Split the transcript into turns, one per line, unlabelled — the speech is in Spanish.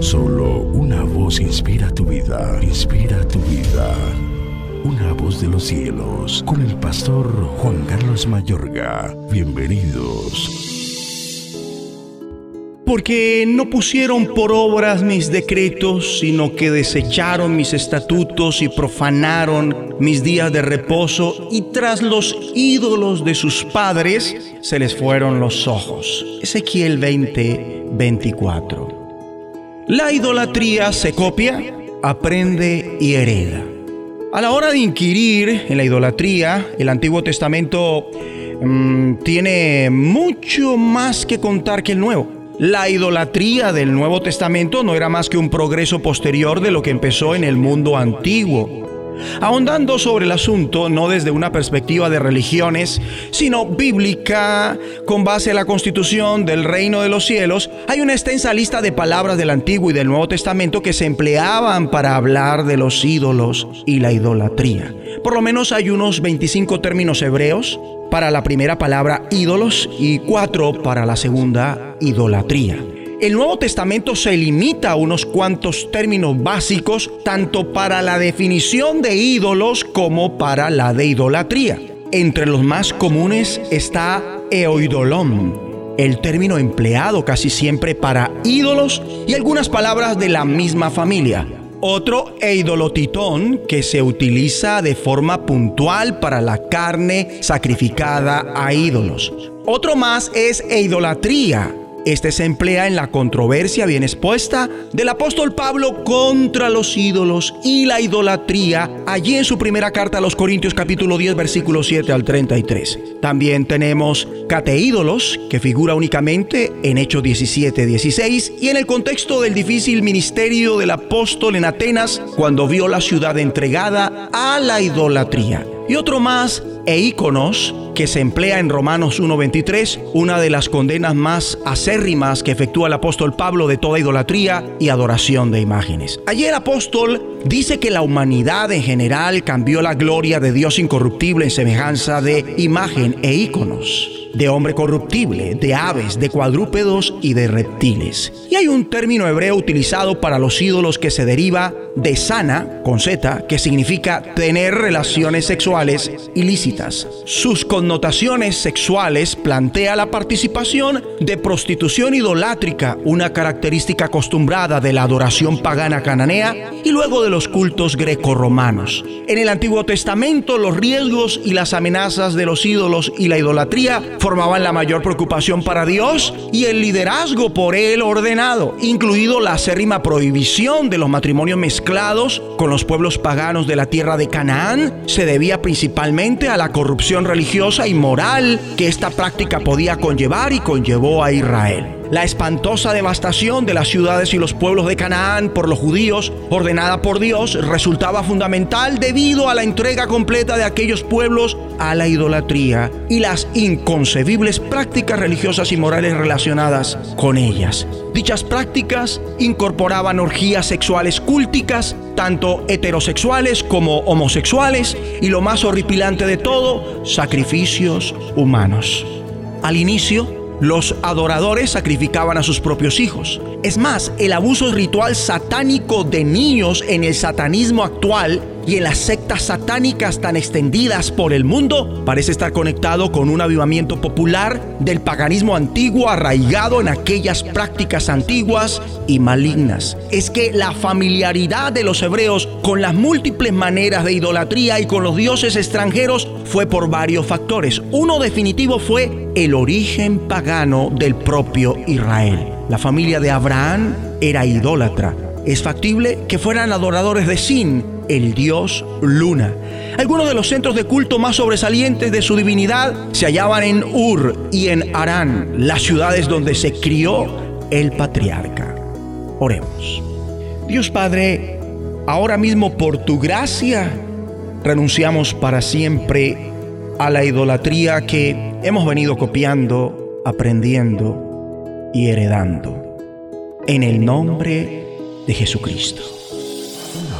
Solo una voz inspira tu vida, inspira tu vida. Una voz de los cielos, con el pastor Juan Carlos Mayorga. Bienvenidos.
Porque no pusieron por obras mis decretos, sino que desecharon mis estatutos y profanaron mis días de reposo, y tras los ídolos de sus padres se les fueron los ojos. Ezequiel 20, 24. La idolatría se copia, aprende y hereda. A la hora de inquirir en la idolatría, el Antiguo Testamento mm, tiene mucho más que contar que el Nuevo. La idolatría del Nuevo Testamento no era más que un progreso posterior de lo que empezó en el mundo antiguo. Ahondando sobre el asunto, no desde una perspectiva de religiones, sino bíblica, con base en la constitución del reino de los cielos, hay una extensa lista de palabras del Antiguo y del Nuevo Testamento que se empleaban para hablar de los ídolos y la idolatría. Por lo menos hay unos 25 términos hebreos para la primera palabra ídolos y cuatro para la segunda idolatría. El Nuevo Testamento se limita a unos cuantos términos básicos tanto para la definición de ídolos como para la de idolatría. Entre los más comunes está eoidolón, el término empleado casi siempre para ídolos y algunas palabras de la misma familia. Otro eidolotitón que se utiliza de forma puntual para la carne sacrificada a ídolos. Otro más es eidolatría, este se emplea en la controversia bien expuesta del apóstol Pablo contra los ídolos y la idolatría, allí en su primera carta a los Corintios capítulo 10 versículo 7 al 33. También tenemos cateídolos, que figura únicamente en Hechos 17, 16 y en el contexto del difícil ministerio del apóstol en Atenas cuando vio la ciudad entregada a la idolatría. Y otro más, e íconos, que se emplea en Romanos 1.23, una de las condenas más acérrimas que efectúa el apóstol Pablo de toda idolatría y adoración de imágenes. Allí el apóstol dice que la humanidad en general cambió la gloria de Dios incorruptible en semejanza de imagen e íconos de hombre corruptible, de aves, de cuadrúpedos y de reptiles. Y hay un término hebreo utilizado para los ídolos que se deriva de sana, con Z, que significa tener relaciones sexuales ilícitas. Sus connotaciones sexuales plantea la participación de prostitución idolátrica, una característica acostumbrada de la adoración pagana cananea y luego de los cultos grecorromanos. En el Antiguo Testamento los riesgos y las amenazas de los ídolos y la idolatría formaban la mayor preocupación para Dios y el liderazgo por él ordenado, incluido la acérrima prohibición de los matrimonios mezclados con los pueblos paganos de la tierra de Canaán, se debía principalmente a la corrupción religiosa y moral que esta práctica podía conllevar y conllevó a Israel. La espantosa devastación de las ciudades y los pueblos de Canaán por los judíos, ordenada por Dios, resultaba fundamental debido a la entrega completa de aquellos pueblos a la idolatría y las inconcebibles prácticas religiosas y morales relacionadas con ellas. Dichas prácticas incorporaban orgías sexuales cúlticas, tanto heterosexuales como homosexuales, y lo más horripilante de todo, sacrificios humanos. Al inicio, los adoradores sacrificaban a sus propios hijos. Es más, el abuso ritual satánico de niños en el satanismo actual y en las sectas satánicas tan extendidas por el mundo parece estar conectado con un avivamiento popular del paganismo antiguo arraigado en aquellas prácticas antiguas y malignas. Es que la familiaridad de los hebreos con las múltiples maneras de idolatría y con los dioses extranjeros fue por varios factores. Uno definitivo fue el origen pagano del propio Israel. La familia de Abraham era idólatra. Es factible que fueran adoradores de Sin, el dios Luna. Algunos de los centros de culto más sobresalientes de su divinidad se hallaban en Ur y en Arán, las ciudades donde se crió el patriarca. Oremos. Dios Padre, ahora mismo por tu gracia renunciamos para siempre a la idolatría que hemos venido copiando, aprendiendo y heredando. En el nombre de Jesucristo.